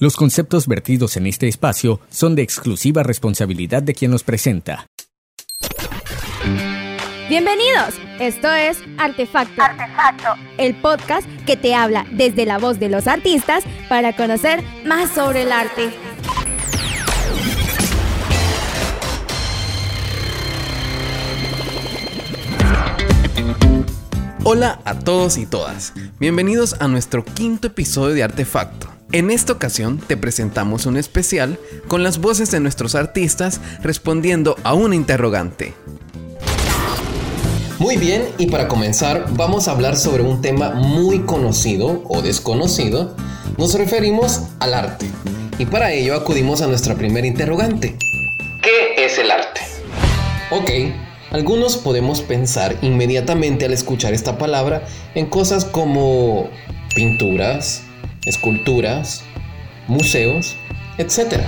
Los conceptos vertidos en este espacio son de exclusiva responsabilidad de quien los presenta. Bienvenidos, esto es Artefacto. Artefacto, el podcast que te habla desde la voz de los artistas para conocer más sobre el arte. Hola a todos y todas, bienvenidos a nuestro quinto episodio de Artefacto. En esta ocasión te presentamos un especial con las voces de nuestros artistas respondiendo a una interrogante. Muy bien, y para comenzar vamos a hablar sobre un tema muy conocido o desconocido. Nos referimos al arte. Y para ello acudimos a nuestra primera interrogante. ¿Qué es el arte? Ok, algunos podemos pensar inmediatamente al escuchar esta palabra en cosas como pinturas, esculturas, museos, etc.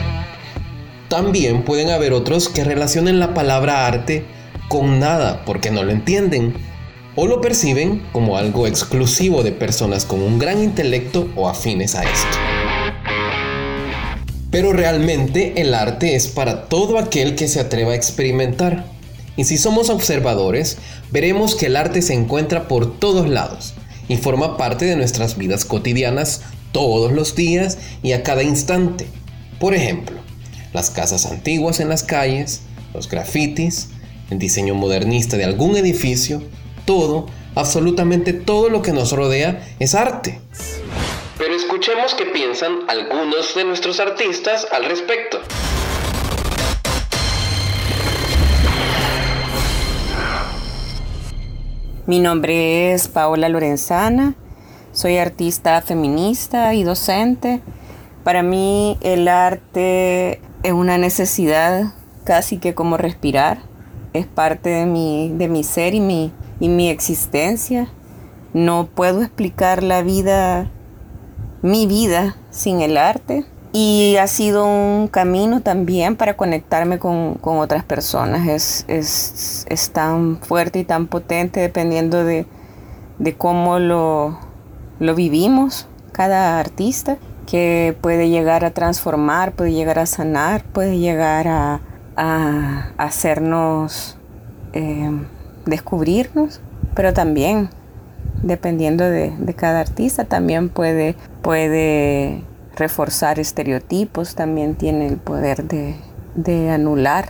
También pueden haber otros que relacionen la palabra arte con nada porque no lo entienden o lo perciben como algo exclusivo de personas con un gran intelecto o afines a esto. Pero realmente el arte es para todo aquel que se atreva a experimentar. Y si somos observadores, veremos que el arte se encuentra por todos lados y forma parte de nuestras vidas cotidianas todos los días y a cada instante. Por ejemplo, las casas antiguas en las calles, los grafitis, el diseño modernista de algún edificio, todo, absolutamente todo lo que nos rodea es arte. Pero escuchemos qué piensan algunos de nuestros artistas al respecto. Mi nombre es Paola Lorenzana soy artista feminista y docente. Para mí el arte es una necesidad casi que como respirar. Es parte de mi, de mi ser y mi, y mi existencia. No puedo explicar la vida, mi vida, sin el arte. Y ha sido un camino también para conectarme con, otras personas. Es, es, tan fuerte y tan potente dependiendo de, de cómo lo, lo vivimos, cada artista, que puede llegar a transformar, puede llegar a sanar, puede llegar a, hacernos eh, descubrirnos, pero también, dependiendo de, cada artista, también puede, puede reforzar estereotipos, también tiene el poder de, de anular.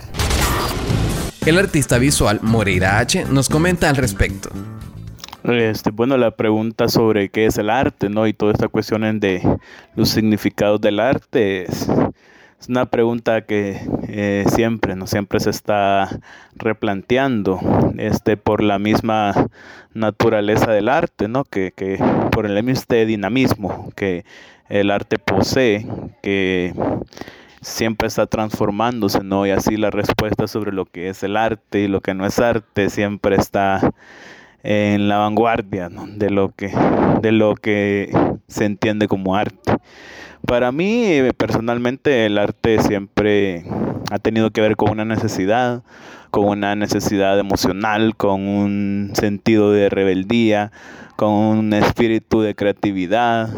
El artista visual Moreira H nos comenta al respecto. Este, bueno, la pregunta sobre qué es el arte, ¿no? Y toda esta cuestión de los significados del arte es, una pregunta que eh, siempre, ¿no? Siempre se está replanteando, este, por la misma naturaleza del arte, ¿no? Que, que por el mismo dinamismo que el arte posee, que siempre está transformándose, ¿no? Y así la respuesta sobre lo que es el arte y lo que no es arte siempre está en la vanguardia de, lo que, de lo que se entiende como arte. Para mí, eh, personalmente, el arte siempre ha tenido que ver con una necesidad, con una necesidad emocional, con un sentido de rebeldía, con un espíritu de creatividad.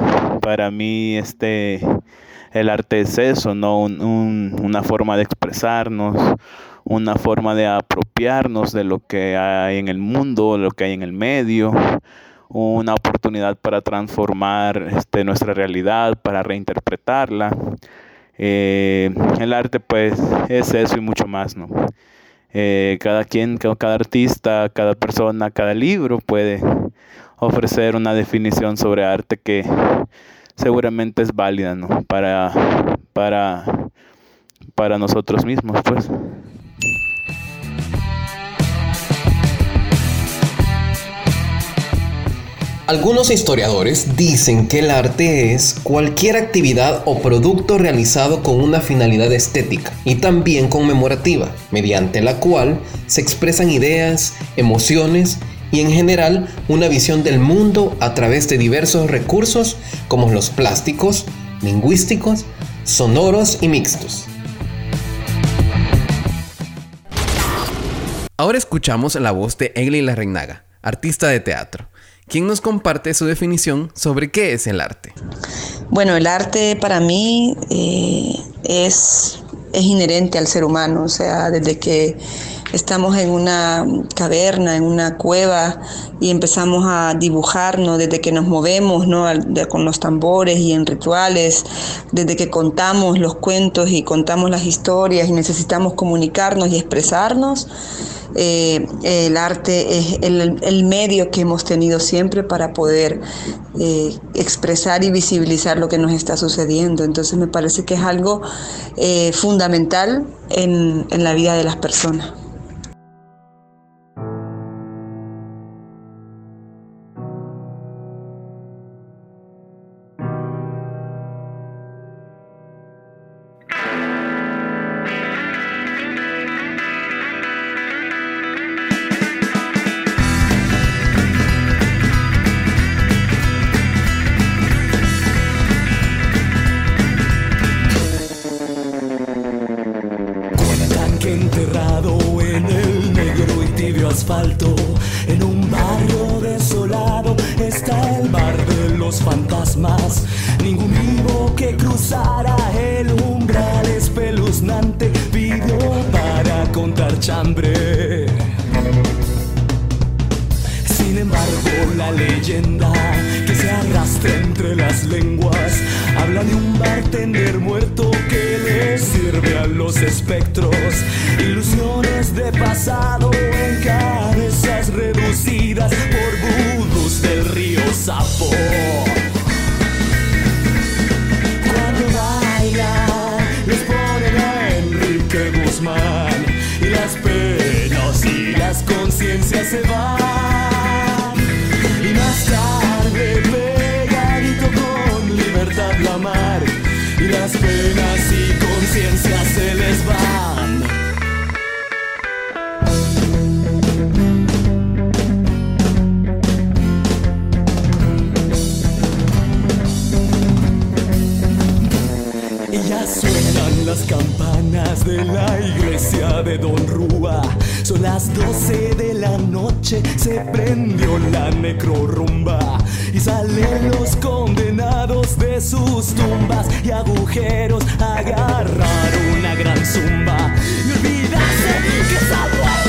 Para mí, este, el arte es eso, ¿no? una forma de expresarnos, una forma de apropiarnos de lo que hay en el mundo, lo que hay en el medio, una oportunidad para transformar este, nuestra realidad, para reinterpretarla. Eh, el arte pues es eso y mucho más, ¿no? Eh, cada quien, cada artista, cada persona, cada libro puede ofrecer una definición sobre arte que seguramente es válida, ¿no? Para, para, para nosotros mismos, pues. Algunos historiadores dicen que el arte es cualquier actividad o producto realizado con una finalidad estética y también conmemorativa, mediante la cual se expresan ideas, emociones y en general una visión del mundo a través de diversos recursos como los plásticos, lingüísticos, sonoros y mixtos. Ahora escuchamos la voz de Egli Larreinaga, artista de teatro quien nos comparte su definición sobre qué es el arte. Bueno, el arte para mí eh, es, es inherente al ser humano, o sea, desde que estamos en una caverna, en una cueva y empezamos a dibujarnos desde que nos movemos ¿no? con los tambores y en rituales, desde que contamos los cuentos y contamos las historias y necesitamos comunicarnos y expresarnos. Eh, el arte es el, medio que hemos tenido siempre para poder eh, expresar y visibilizar lo que nos está sucediendo. Entonces me parece que es algo eh, fundamental en la vida de las personas. chambre. Sin embargo, la leyenda que se arrastra entre las lenguas habla de un bartender muerto que le sirve a los espectros, ilusiones de pasado en cabezas reducidas por vudus del río Sapo. paciencia se va. las campanas de la iglesia de Don Rúa. Son las 12 de la noche, se prendió la necrorumba. Y salen los condenados de sus tumbas y agujeros a agarrar una gran zumba. Y olvidarse que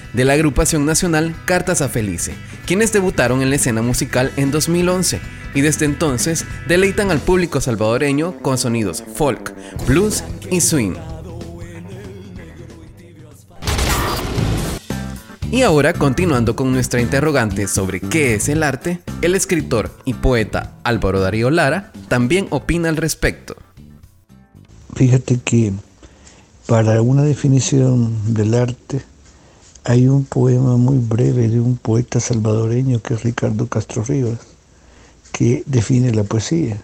de la agrupación nacional Cartas a Felice, quienes debutaron en la escena musical en 2011 y desde entonces deleitan al público salvadoreño con sonidos folk, blues y swing. Y ahora, continuando con nuestra interrogante sobre qué es el arte, el escritor y poeta Álvaro Darío Lara también opina al respecto. Fíjate que para una definición del arte hay un poema muy breve de un poeta salvadoreño que es Ricardo Castro Rivas, que define la poesía.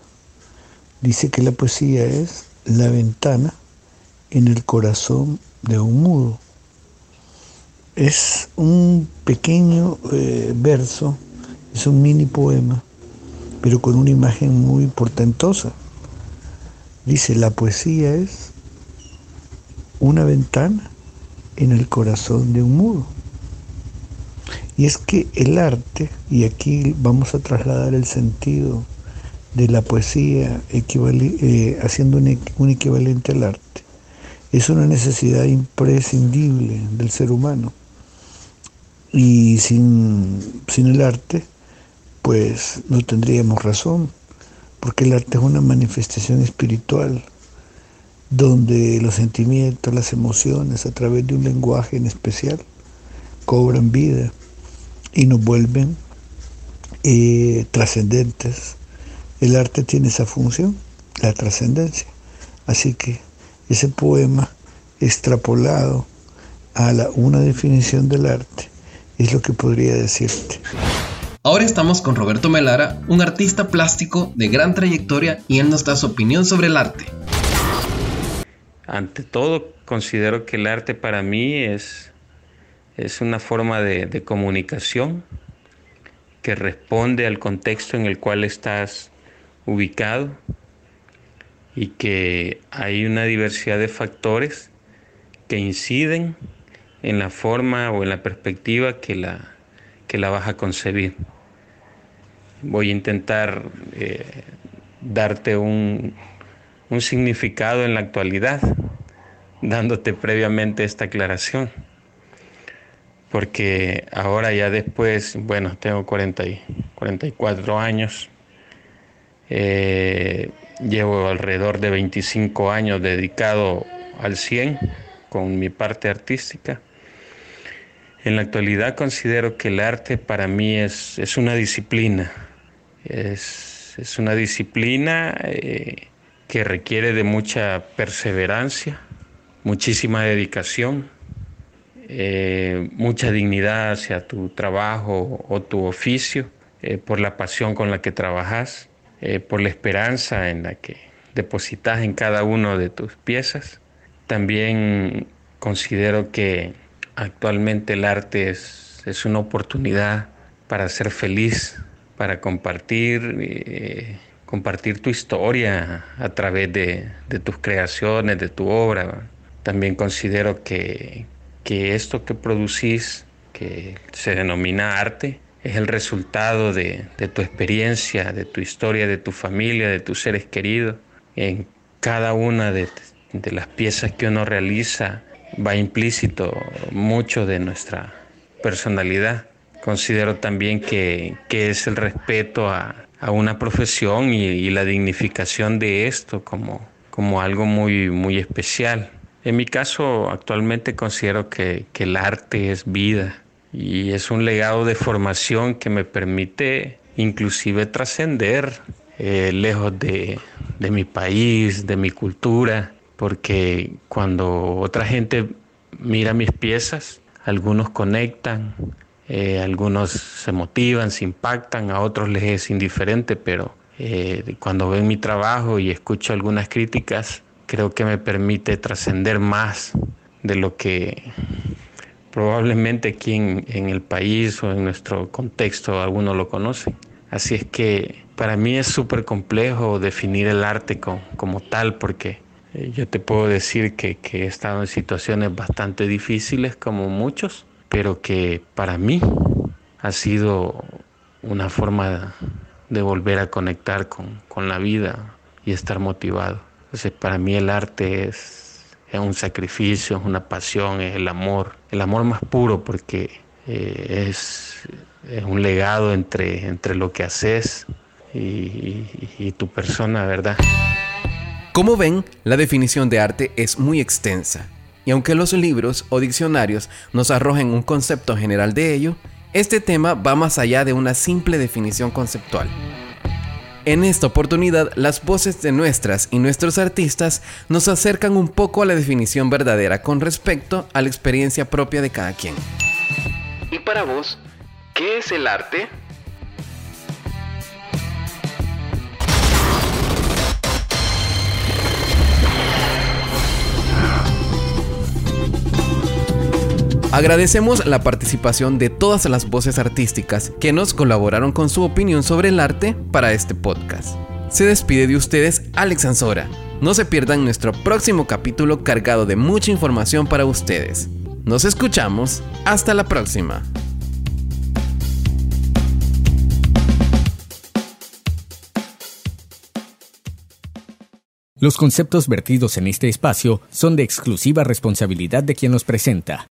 Dice que la poesía es la ventana en el corazón de un mudo. es un pequeño eh, verso, es un mini poema, pero con una imagen muy portentosa. Dice, la poesía es una ventana en el corazón de un muro. Y es que el arte, y aquí vamos a trasladar el sentido de la poesía eh, haciendo un equivalente al arte, es una necesidad imprescindible del ser humano. Y sin, sin el arte, pues no tendríamos razón, porque el arte es una manifestación espiritual, donde los sentimientos, las emociones, a través de un lenguaje en especial, cobran vida y nos vuelven eh, trascendentes. El arte tiene esa función, la trascendencia. Así que ese poema extrapolado a la, una definición del arte es lo que podría decirte. Ahora estamos con Roberto Melara, un artista plástico de gran trayectoria y él nos da su opinión sobre el arte. Ante todo, considero que el arte para mí es, es una forma de, comunicación que responde al contexto en el cual estás ubicado y que hay una diversidad de factores que inciden en la forma o en la perspectiva que la, que la vas a concebir. Voy a intentar eh, darte un, un significado en la actualidad, dándote previamente esta aclaración. Porque ahora ya después, bueno, tengo 40 y 44 años, eh, llevo alrededor de 25 años dedicado al 100 con mi parte artística en la actualidad considero que el arte para mí es, es una disciplina, es, es una disciplina eh, que requiere de mucha perseverancia, muchísima dedicación, eh, mucha dignidad hacia tu trabajo o tu oficio, eh, por la pasión con la que trabajas, por la esperanza en la que depositas en cada una de tus piezas. También considero que Actualmente el arte es, es una oportunidad para ser feliz, para compartir, eh, compartir tu historia a través de, de, tus creaciones, de tu obra. También considero que, que esto que producís, que se denomina arte, es el resultado de, de, tu experiencia, de tu historia, de tu familia, de tus seres queridos. En cada una de, de las piezas que uno realiza va implícito mucho de nuestra personalidad. Considero también que, es el respeto a, una profesión y, la dignificación de esto como, como algo muy, muy especial. En mi caso, actualmente considero que, el arte es vida y es un legado de formación que me permite inclusive trascender eh, lejos de, de mi país, de mi cultura porque cuando otra gente mira mis piezas, algunos conectan, eh, algunos se motivan, se impactan, a otros les es indiferente, pero eh, cuando ven mi trabajo y escucho algunas críticas, creo que me permite trascender más de lo que probablemente aquí en, el país o en nuestro contexto algunos lo conocen. Así es que para mí es súper complejo definir el arte como tal porque eh, yo te puedo decir que, he estado en situaciones bastante difíciles como muchos, pero que para mí ha sido una forma de volver a conectar con, la vida y estar motivado. Entonces, para mí el arte es, un sacrificio, es una pasión, es el amor, el amor más puro porque eh, es, un legado entre, entre lo que haces y tu persona, ¿verdad? Como ven, la definición de arte es muy extensa, y aunque los libros o diccionarios nos arrojen un concepto general de ello, este tema va más allá de una simple definición conceptual. En esta oportunidad, las voces de nuestras y nuestros artistas nos acercan un poco a la definición verdadera con respecto a la experiencia propia de cada quien. ¿Y para vos, qué es el arte? Agradecemos la participación de todas las voces artísticas que nos colaboraron con su opinión sobre el arte para este podcast. Se despide de ustedes Alex Ansora. No se pierdan nuestro próximo capítulo cargado de mucha información para ustedes. Nos escuchamos. Hasta la próxima. Los conceptos vertidos en este espacio son de exclusiva responsabilidad de quien los presenta